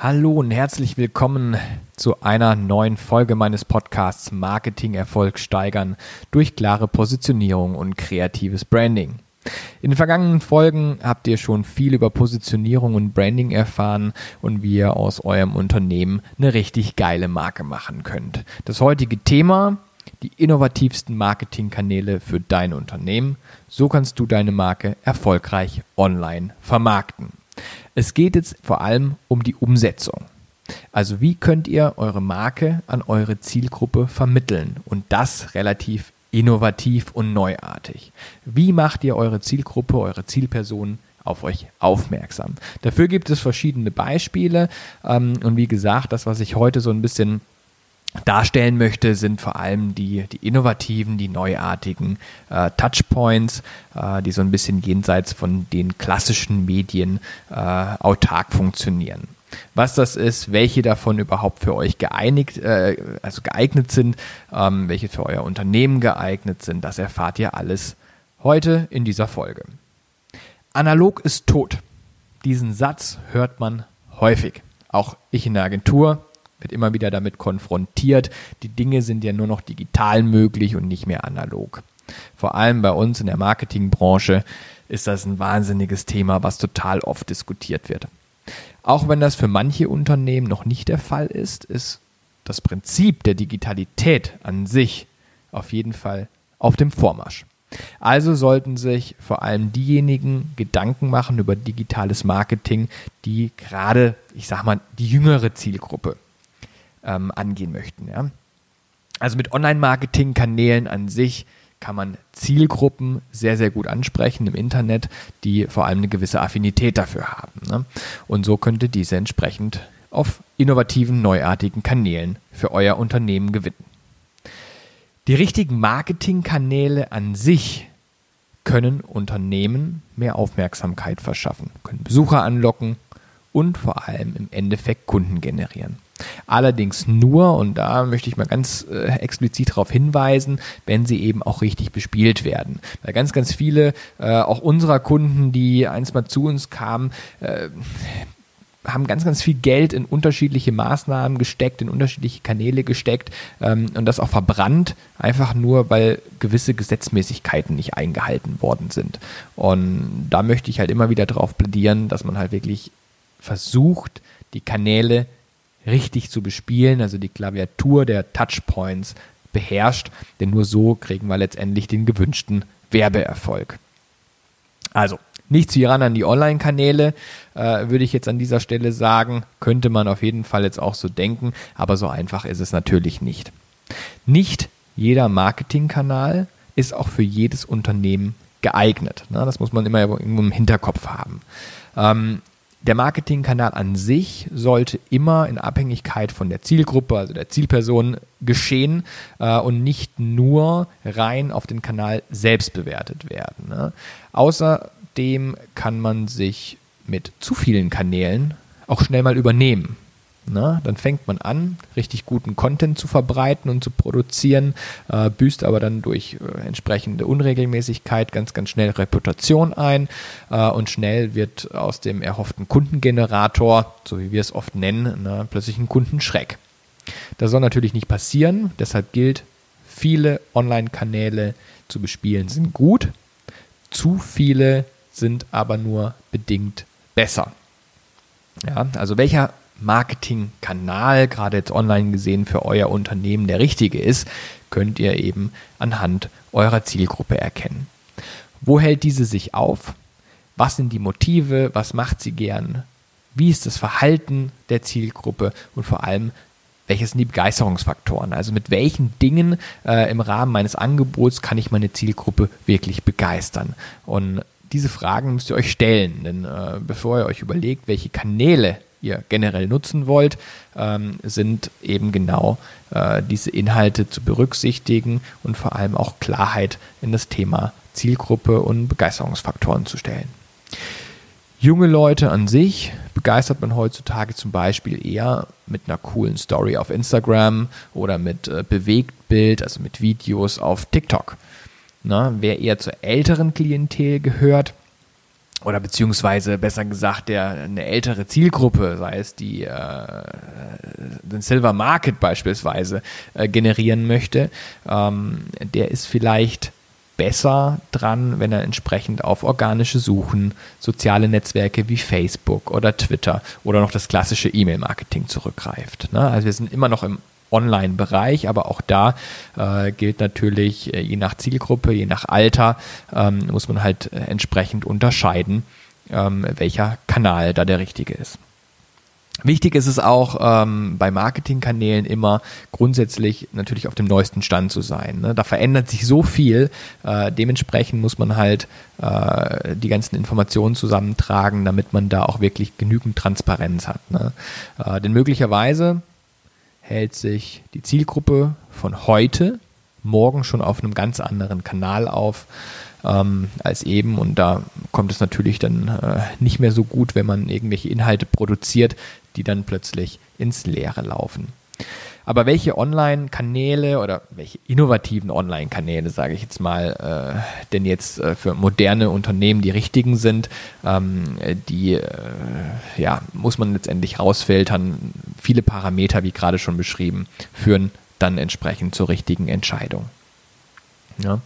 Hallo und herzlich willkommen zu einer neuen Folge meines Podcasts Marketing Erfolg steigern durch klare Positionierung und kreatives Branding. In den vergangenen Folgen habt ihr schon viel über Positionierung und Branding erfahren und wie ihr aus eurem Unternehmen eine richtig geile Marke machen könnt. Das heutige Thema die innovativsten Marketingkanäle für dein Unternehmen. So kannst du deine Marke erfolgreich online vermarkten. Es geht jetzt vor allem um die Umsetzung. Also wie könnt ihr eure Marke an eure Zielgruppe vermitteln und das relativ innovativ und neuartig. Wie macht ihr eure Zielgruppe, eure Zielperson auf euch aufmerksam? Dafür gibt es verschiedene Beispiele ähm, und wie gesagt, das, was ich heute so ein bisschen darstellen möchte, sind vor allem die, die innovativen, die neuartigen äh, Touchpoints, äh, die so ein bisschen jenseits von den klassischen Medien äh, autark funktionieren. Was das ist, welche davon überhaupt für euch geeinigt, äh, also geeignet sind, ähm, welche für euer Unternehmen geeignet sind, das erfahrt ihr alles heute in dieser Folge. Analog ist tot. Diesen Satz hört man häufig. Auch ich in der Agentur wird immer wieder damit konfrontiert. Die Dinge sind ja nur noch digital möglich und nicht mehr analog. Vor allem bei uns in der Marketingbranche ist das ein wahnsinniges Thema, was total oft diskutiert wird. Auch wenn das für manche Unternehmen noch nicht der Fall ist, ist das Prinzip der Digitalität an sich auf jeden Fall auf dem Vormarsch. Also sollten sich vor allem diejenigen Gedanken machen über digitales Marketing, die gerade, ich sag mal, die jüngere Zielgruppe ähm, angehen möchten. Ja? Also mit Online-Marketing-Kanälen an sich kann man Zielgruppen sehr, sehr gut ansprechen im Internet, die vor allem eine gewisse Affinität dafür haben. Ne? Und so könnte diese entsprechend auf innovativen, neuartigen Kanälen für euer Unternehmen gewinnen. Die richtigen Marketingkanäle an sich können Unternehmen mehr Aufmerksamkeit verschaffen, können Besucher anlocken und vor allem im Endeffekt Kunden generieren. Allerdings nur, und da möchte ich mal ganz äh, explizit darauf hinweisen, wenn sie eben auch richtig bespielt werden. Weil ganz, ganz viele, äh, auch unserer Kunden, die einst mal zu uns kamen, äh, haben ganz, ganz viel Geld in unterschiedliche Maßnahmen gesteckt, in unterschiedliche Kanäle gesteckt ähm, und das auch verbrannt, einfach nur, weil gewisse Gesetzmäßigkeiten nicht eingehalten worden sind. Und da möchte ich halt immer wieder darauf plädieren, dass man halt wirklich versucht, die Kanäle richtig zu bespielen, also die Klaviatur der Touchpoints beherrscht, denn nur so kriegen wir letztendlich den gewünschten Werbeerfolg. Also, nicht zu ran an die Online-Kanäle, äh, würde ich jetzt an dieser Stelle sagen, könnte man auf jeden Fall jetzt auch so denken, aber so einfach ist es natürlich nicht. Nicht jeder Marketingkanal ist auch für jedes Unternehmen geeignet. Ne? Das muss man immer im Hinterkopf haben. Ähm, der Marketingkanal an sich sollte immer in Abhängigkeit von der Zielgruppe, also der Zielperson, geschehen äh, und nicht nur rein auf den Kanal selbst bewertet werden. Ne? Außerdem kann man sich mit zu vielen Kanälen auch schnell mal übernehmen. Na, dann fängt man an, richtig guten Content zu verbreiten und zu produzieren, äh, büßt aber dann durch äh, entsprechende Unregelmäßigkeit ganz, ganz schnell Reputation ein äh, und schnell wird aus dem erhofften Kundengenerator, so wie wir es oft nennen, na, plötzlich ein Kundenschreck. Das soll natürlich nicht passieren, deshalb gilt, viele Online-Kanäle zu bespielen sind gut, zu viele sind aber nur bedingt besser. Ja, also welcher Marketingkanal, gerade jetzt online gesehen, für euer Unternehmen der richtige ist, könnt ihr eben anhand eurer Zielgruppe erkennen. Wo hält diese sich auf? Was sind die Motive? Was macht sie gern? Wie ist das Verhalten der Zielgruppe? Und vor allem, welches sind die Begeisterungsfaktoren? Also mit welchen Dingen äh, im Rahmen meines Angebots kann ich meine Zielgruppe wirklich begeistern? Und diese Fragen müsst ihr euch stellen, denn äh, bevor ihr euch überlegt, welche Kanäle ihr generell nutzen wollt, ähm, sind eben genau äh, diese Inhalte zu berücksichtigen und vor allem auch Klarheit in das Thema Zielgruppe und Begeisterungsfaktoren zu stellen. Junge Leute an sich begeistert man heutzutage zum Beispiel eher mit einer coolen Story auf Instagram oder mit äh, Bewegtbild, also mit Videos auf TikTok. Na, wer eher zur älteren Klientel gehört, oder beziehungsweise besser gesagt der eine ältere Zielgruppe, sei es die äh, den Silver Market beispielsweise äh, generieren möchte, ähm, der ist vielleicht besser dran, wenn er entsprechend auf organische Suchen, soziale Netzwerke wie Facebook oder Twitter oder noch das klassische E-Mail-Marketing zurückgreift. Ne? Also wir sind immer noch im Online-Bereich, aber auch da äh, gilt natürlich, äh, je nach Zielgruppe, je nach Alter, ähm, muss man halt äh, entsprechend unterscheiden, ähm, welcher Kanal da der richtige ist. Wichtig ist es auch ähm, bei Marketingkanälen immer grundsätzlich natürlich auf dem neuesten Stand zu sein. Ne? Da verändert sich so viel, äh, dementsprechend muss man halt äh, die ganzen Informationen zusammentragen, damit man da auch wirklich genügend Transparenz hat. Ne? Äh, denn möglicherweise hält sich die Zielgruppe von heute morgen schon auf einem ganz anderen Kanal auf ähm, als eben. Und da kommt es natürlich dann äh, nicht mehr so gut, wenn man irgendwelche Inhalte produziert, die dann plötzlich ins Leere laufen. Aber welche Online-Kanäle oder welche innovativen Online-Kanäle, sage ich jetzt mal, äh, denn jetzt äh, für moderne Unternehmen die richtigen sind, ähm, die äh, ja, muss man letztendlich rausfiltern. Viele Parameter, wie gerade schon beschrieben, führen dann entsprechend zur richtigen Entscheidung. Ja.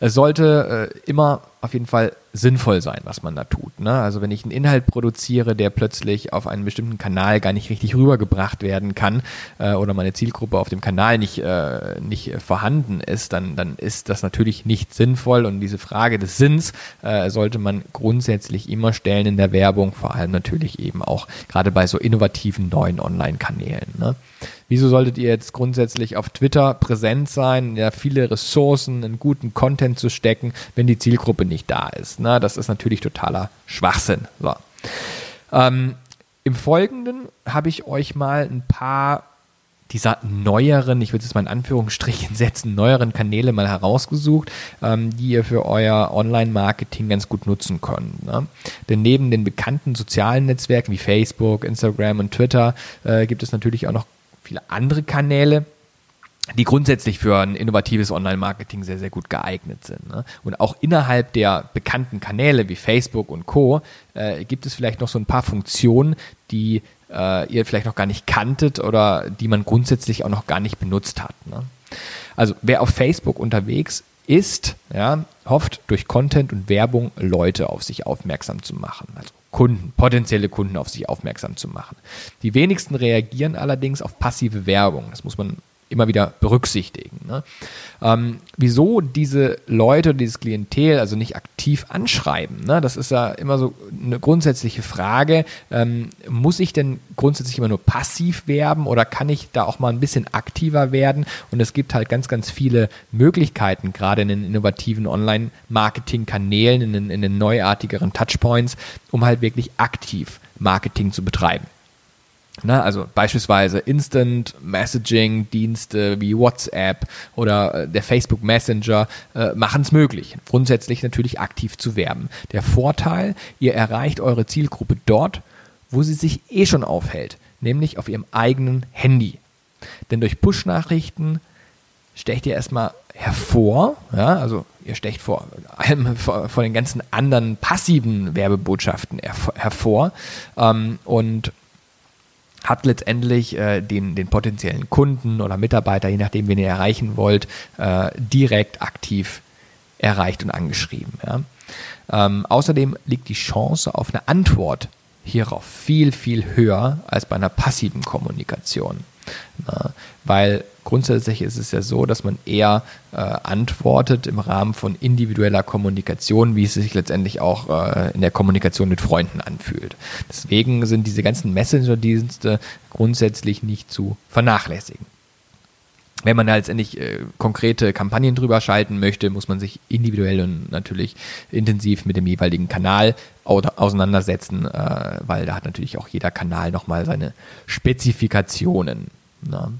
Es sollte äh, immer auf jeden Fall sinnvoll sein, was man da tut. Ne? Also wenn ich einen Inhalt produziere, der plötzlich auf einen bestimmten Kanal gar nicht richtig rübergebracht werden kann äh, oder meine Zielgruppe auf dem Kanal nicht, äh, nicht vorhanden ist, dann, dann ist das natürlich nicht sinnvoll und diese Frage des Sinns äh, sollte man grundsätzlich immer stellen in der Werbung, vor allem natürlich eben auch gerade bei so innovativen neuen Online-Kanälen. Ne? Wieso solltet ihr jetzt grundsätzlich auf Twitter präsent sein, ja, viele Ressourcen in guten Content zu stecken, wenn die Zielgruppe nicht da ist? Ne? Das ist natürlich totaler Schwachsinn. So. Ähm, Im Folgenden habe ich euch mal ein paar dieser neueren, ich würde es mal in Anführungsstrichen setzen, neueren Kanäle mal herausgesucht, ähm, die ihr für euer Online-Marketing ganz gut nutzen könnt. Ne? Denn neben den bekannten sozialen Netzwerken wie Facebook, Instagram und Twitter äh, gibt es natürlich auch noch viele andere Kanäle, die grundsätzlich für ein innovatives Online-Marketing sehr, sehr gut geeignet sind. Ne? Und auch innerhalb der bekannten Kanäle wie Facebook und Co. Äh, gibt es vielleicht noch so ein paar Funktionen, die äh, ihr vielleicht noch gar nicht kanntet oder die man grundsätzlich auch noch gar nicht benutzt hat. Ne? Also wer auf Facebook unterwegs ist, ja, hofft durch Content und Werbung Leute auf sich aufmerksam zu machen. Also Kunden, potenzielle Kunden auf sich aufmerksam zu machen. Die wenigsten reagieren allerdings auf passive Werbung. Das muss man immer wieder berücksichtigen. Ne? Ähm, wieso diese Leute, dieses Klientel also nicht aktiv anschreiben? Ne? Das ist ja immer so eine grundsätzliche Frage. Ähm, muss ich denn grundsätzlich immer nur passiv werben oder kann ich da auch mal ein bisschen aktiver werden? Und es gibt halt ganz, ganz viele Möglichkeiten, gerade in den innovativen Online-Marketing-Kanälen, in in den neuartigeren Touchpoints, um halt wirklich aktiv Marketing zu betreiben. Na, also beispielsweise Instant Messaging Dienste wie WhatsApp oder äh, der Facebook Messenger äh, machen es möglich, grundsätzlich natürlich aktiv zu werben. Der Vorteil, ihr erreicht eure Zielgruppe dort, wo sie sich eh schon aufhält, nämlich auf ihrem eigenen Handy. Denn durch Push-Nachrichten stecht ihr erstmal hervor, ja, also ihr stecht vor allem vor, vor den ganzen anderen passiven Werbebotschaften hervor ähm, und hat letztendlich äh, den, den potenziellen Kunden oder Mitarbeiter, je nachdem, wen ihr erreichen wollt, äh, direkt aktiv erreicht und angeschrieben. Ja. Ähm, außerdem liegt die Chance auf eine Antwort hierauf viel, viel höher als bei einer passiven Kommunikation. Na, weil grundsätzlich ist es ja so, dass man eher äh, antwortet im Rahmen von individueller Kommunikation, wie es sich letztendlich auch äh, in der Kommunikation mit Freunden anfühlt. Deswegen sind diese ganzen Messenger-Dienste grundsätzlich nicht zu vernachlässigen. Wenn man da letztendlich äh, konkrete Kampagnen drüber schalten möchte, muss man sich individuell und natürlich intensiv mit dem jeweiligen Kanal auseinandersetzen, äh, weil da hat natürlich auch jeder Kanal nochmal seine Spezifikationen. Na.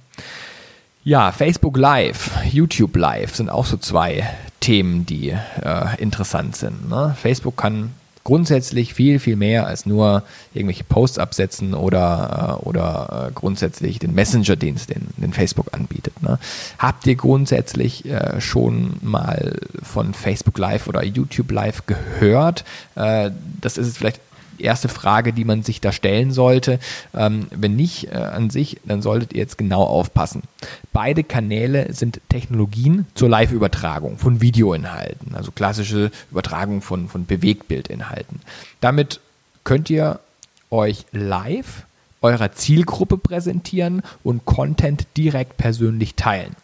Ja, Facebook Live, YouTube Live sind auch so zwei Themen, die äh, interessant sind. Ne? Facebook kann grundsätzlich viel, viel mehr als nur irgendwelche Posts absetzen oder, äh, oder äh, grundsätzlich den Messenger-Dienst, den, den Facebook anbietet. Ne? Habt ihr grundsätzlich äh, schon mal von Facebook Live oder YouTube Live gehört? Äh, das ist vielleicht erste Frage, die man sich da stellen sollte. Ähm, wenn nicht äh, an sich, dann solltet ihr jetzt genau aufpassen. Beide Kanäle sind Technologien zur Live-Übertragung von Videoinhalten, also klassische Übertragung von, von Bewegtbildinhalten. Damit könnt ihr euch live eurer Zielgruppe präsentieren und Content direkt persönlich teilen.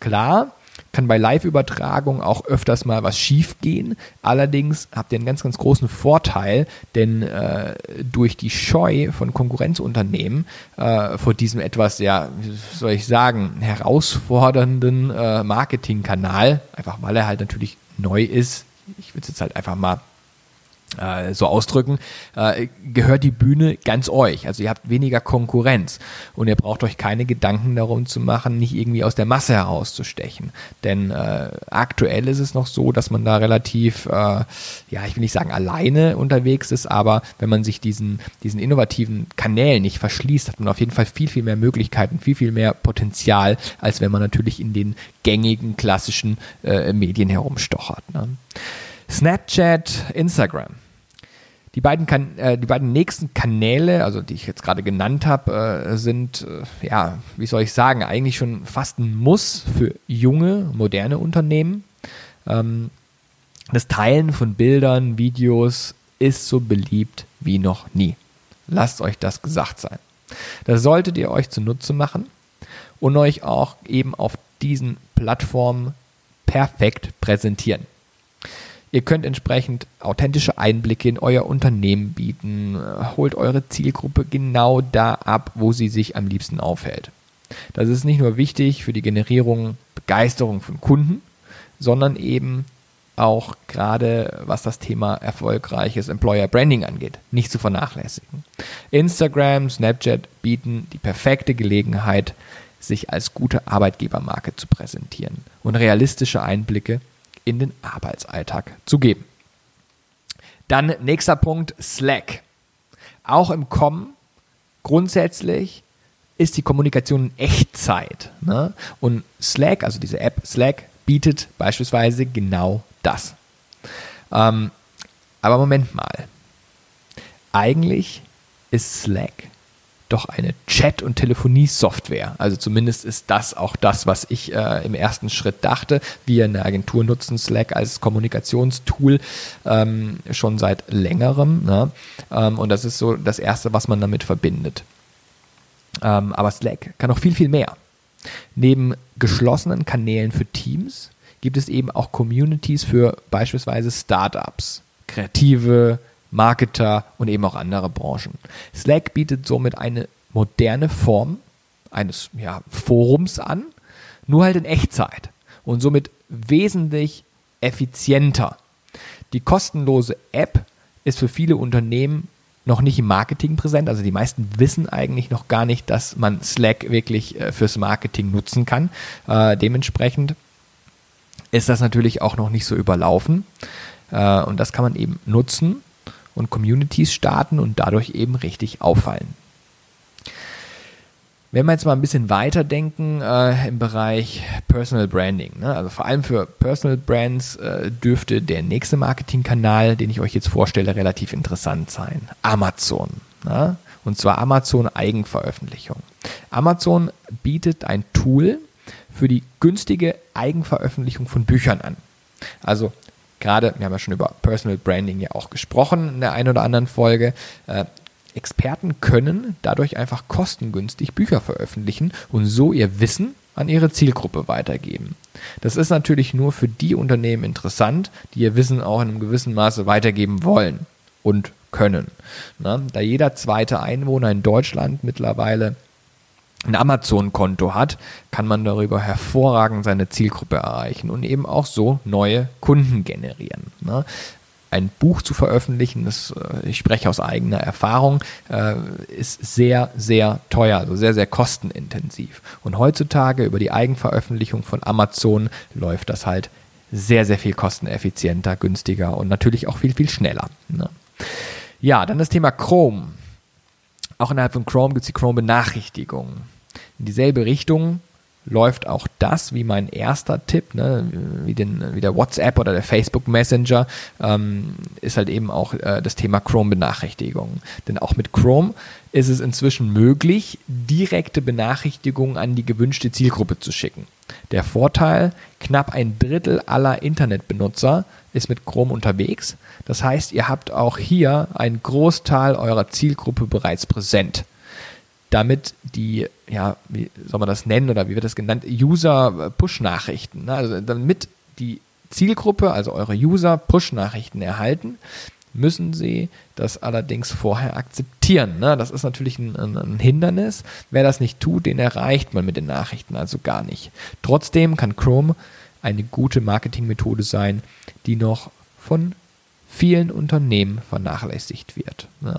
Klar, kann bei Live-Übertragungen auch öfters mal was schief gehen. Allerdings habt ihr einen ganz, ganz großen Vorteil, denn äh, durch die Scheu von Konkurrenzunternehmen äh, vor diesem etwas, ja, wie soll ich sagen, herausfordernden äh, Marketingkanal, einfach weil er halt natürlich neu ist, ich würde es jetzt halt einfach mal äh, so ausdrücken, äh, gehört die Bühne ganz euch. Also ihr habt weniger Konkurrenz und ihr braucht euch keine Gedanken darum zu machen, nicht irgendwie aus der Masse herauszustechen. Denn äh, aktuell ist es noch so, dass man da relativ, äh, ja, ich will nicht sagen alleine unterwegs ist, aber wenn man sich diesen, diesen innovativen Kanälen nicht verschließt, hat man auf jeden Fall viel, viel mehr Möglichkeiten, viel, viel mehr Potenzial, als wenn man natürlich in den gängigen klassischen äh, Medien herumstochert. Ne? Snapchat, Instagram. Die beiden, kan äh, die beiden nächsten Kanäle, also die ich jetzt gerade genannt habe, äh, sind, äh, ja, wie soll ich sagen, eigentlich schon fast ein Muss für junge, moderne Unternehmen. Ähm, das Teilen von Bildern, Videos ist so beliebt wie noch nie. Lasst euch das gesagt sein. Das solltet ihr euch zunutze machen und euch auch eben auf diesen Plattformen perfekt präsentieren. Ihr könnt entsprechend authentische Einblicke in euer Unternehmen bieten, holt eure Zielgruppe genau da ab, wo sie sich am liebsten aufhält. Das ist nicht nur wichtig für die Generierung, Begeisterung von Kunden, sondern eben auch gerade was das Thema erfolgreiches Employer Branding angeht, nicht zu vernachlässigen. Instagram, Snapchat bieten die perfekte Gelegenheit, sich als gute Arbeitgebermarke zu präsentieren und realistische Einblicke in den Arbeitsalltag zu geben. Dann nächster Punkt, Slack. Auch im Kommen grundsätzlich ist die Kommunikation in Echtzeit. Ne? Und Slack, also diese App Slack, bietet beispielsweise genau das. Ähm, aber Moment mal. Eigentlich ist Slack doch eine Chat- und Telefonie-Software. Also zumindest ist das auch das, was ich äh, im ersten Schritt dachte. Wir in der Agentur nutzen Slack als Kommunikationstool ähm, schon seit längerem. Ne? Ähm, und das ist so das Erste, was man damit verbindet. Ähm, aber Slack kann noch viel, viel mehr. Neben geschlossenen Kanälen für Teams gibt es eben auch Communities für beispielsweise Startups, Kreative, Marketer und eben auch andere Branchen. Slack bietet somit eine moderne Form eines ja, Forums an, nur halt in Echtzeit und somit wesentlich effizienter. Die kostenlose App ist für viele Unternehmen noch nicht im Marketing präsent. Also die meisten wissen eigentlich noch gar nicht, dass man Slack wirklich äh, fürs Marketing nutzen kann. Äh, dementsprechend ist das natürlich auch noch nicht so überlaufen. Äh, und das kann man eben nutzen, und Communities starten und dadurch eben richtig auffallen. Wenn wir jetzt mal ein bisschen weiterdenken äh, im Bereich Personal Branding, ne? also vor allem für Personal Brands äh, dürfte der nächste Marketingkanal, den ich euch jetzt vorstelle, relativ interessant sein. Amazon. Ne? Und zwar Amazon Eigenveröffentlichung. Amazon bietet ein Tool für die günstige Eigenveröffentlichung von Büchern an. Also gerade, wir haben ja schon über Personal Branding ja auch gesprochen in der einen oder anderen Folge, äh, Experten können dadurch einfach kostengünstig Bücher veröffentlichen und so ihr Wissen an ihre Zielgruppe weitergeben. Das ist natürlich nur für die Unternehmen interessant, die ihr Wissen auch in einem gewissen Maße weitergeben wollen und können. Na, da jeder zweite Einwohner in Deutschland mittlerweile ein Amazon-Konto hat, kann man darüber hervorragend seine Zielgruppe erreichen und eben auch so neue Kunden generieren. Ne? Ein Buch zu veröffentlichen, das, äh, ich spreche aus eigener Erfahrung, äh, ist sehr, sehr teuer, also sehr, sehr kostenintensiv. Und heutzutage über die Eigenveröffentlichung von Amazon läuft das halt sehr, sehr viel kosteneffizienter, günstiger und natürlich auch viel, viel schneller. Ne? Ja, dann das Thema Chrome. Auch innerhalb von Chrome gibt es die Chrome-Benachrichtigungen. In dieselbe Richtung läuft auch das wie mein erster Tipp, ne, wie, den, wie der WhatsApp oder der Facebook Messenger, ähm, ist halt eben auch äh, das Thema Chrome-Benachrichtigungen. Denn auch mit Chrome ist es inzwischen möglich, direkte Benachrichtigungen an die gewünschte Zielgruppe zu schicken. Der Vorteil, knapp ein Drittel aller Internetbenutzer ist mit Chrome unterwegs. Das heißt, ihr habt auch hier einen Großteil eurer Zielgruppe bereits präsent damit die, ja, wie soll man das nennen oder wie wird das genannt, User-Push-Nachrichten, ne? also damit die Zielgruppe, also eure User Push-Nachrichten erhalten, müssen sie das allerdings vorher akzeptieren. Ne? Das ist natürlich ein, ein, ein, Hindernis. Wer das nicht tut, den erreicht man mit den Nachrichten also gar nicht. Trotzdem kann Chrome eine gute Marketingmethode sein, die noch von vielen Unternehmen vernachlässigt wird. Ne?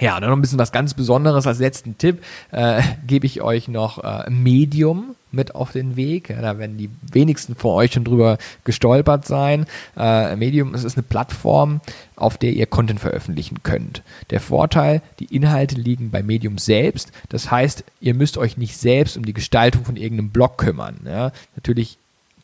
Ja, dann noch ein bisschen was ganz Besonderes als letzten Tipp äh, gebe ich euch noch äh, Medium mit auf den Weg. Ja, da werden die wenigsten von euch schon drüber gestolpert sein. Äh, Medium es ist eine Plattform, auf der ihr Content veröffentlichen könnt. Der Vorteil, die Inhalte liegen bei Medium selbst. Das heißt, ihr müsst euch nicht selbst um die Gestaltung von irgendeinem Blog kümmern. Ja. Natürlich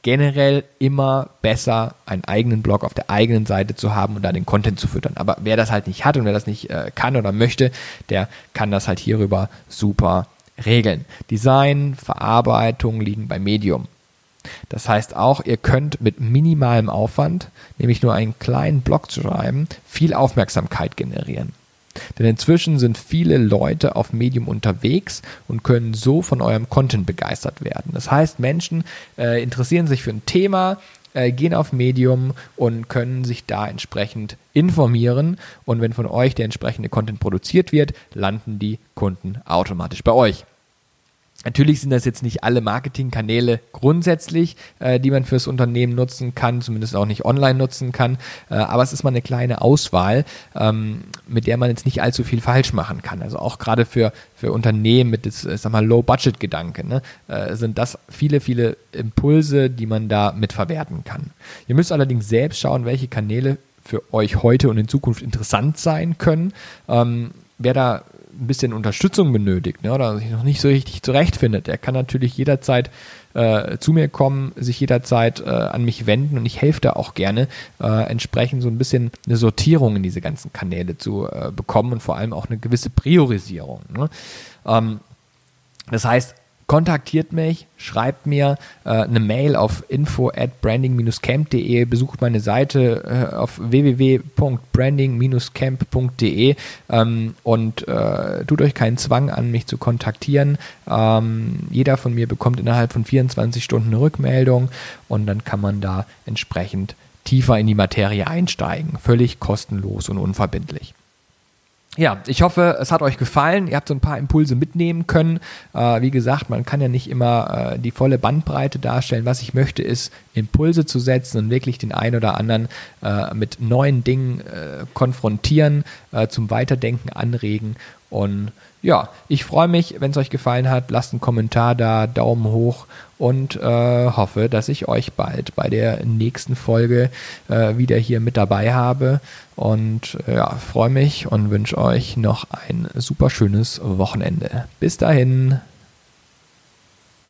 generell immer besser, einen eigenen Blog auf der eigenen Seite zu haben und da den Content zu füttern. Aber wer das halt nicht hat und wer das nicht äh, kann oder möchte, der kann das halt hierüber super regeln. Design, Verarbeitung liegen bei Medium. Das heißt auch, ihr könnt mit minimalem Aufwand, nämlich nur einen kleinen Blog zu schreiben, viel Aufmerksamkeit generieren. Denn inzwischen sind viele Leute auf Medium unterwegs und können so von eurem Content begeistert werden. Das heißt, Menschen äh, interessieren sich für ein Thema, äh, gehen auf Medium und können sich da entsprechend informieren. Und wenn von euch der entsprechende Content produziert wird, landen die Kunden automatisch bei euch. Natürlich sind das jetzt nicht alle Marketingkanäle grundsätzlich, äh, die man fürs Unternehmen nutzen kann, zumindest auch nicht online nutzen kann. Äh, aber es ist mal eine kleine Auswahl, ähm, mit der man jetzt nicht allzu viel falsch machen kann. Also auch gerade für, für Unternehmen mit das, sag mal, Low-Budget-Gedanke ne, äh, sind das viele, viele Impulse, die man da mit verwerten kann. Ihr müsst allerdings selbst schauen, welche Kanäle für euch heute und in Zukunft interessant sein können. Ähm, wer da ein bisschen Unterstützung benötigt ne, oder sich noch nicht so richtig zurechtfindet, der kann natürlich jederzeit äh, zu mir kommen, sich jederzeit äh, an mich wenden und ich helfe da auch gerne, äh, entsprechend so ein bisschen eine Sortierung in diese ganzen Kanäle zu äh, bekommen und vor allem auch eine gewisse Priorisierung. Ne? Ähm, das heißt, kontaktiert mich, schreibt mir äh, eine Mail auf info at branding-camp.de, besucht meine Seite äh, auf www.branding-camp.de ähm, und äh, tut euch keinen Zwang an, mich zu kontaktieren. Ähm, jeder von mir bekommt innerhalb von 24 Stunden eine Rückmeldung und dann kann man da entsprechend tiefer in die Materie einsteigen. Völlig kostenlos und unverbindlich ja, ich hoffe, es hat euch gefallen. Ihr habt so ein paar Impulse mitnehmen können. Äh, wie gesagt, man kann ja nicht immer äh, die volle Bandbreite darstellen. Was ich möchte, ist Impulse zu setzen und wirklich den einen oder anderen äh, mit neuen Dingen äh, konfrontieren, äh, zum Weiterdenken anregen. Und ja, ich freue mich, wenn es euch gefallen hat. Lasst einen Kommentar da, Daumen hoch und äh, hoffe, dass ich euch bald bei der nächsten Folge äh, wieder hier mit dabei habe. Und äh, ja, freue mich und wünsche euch noch ein super schönes Wochenende. Bis dahin.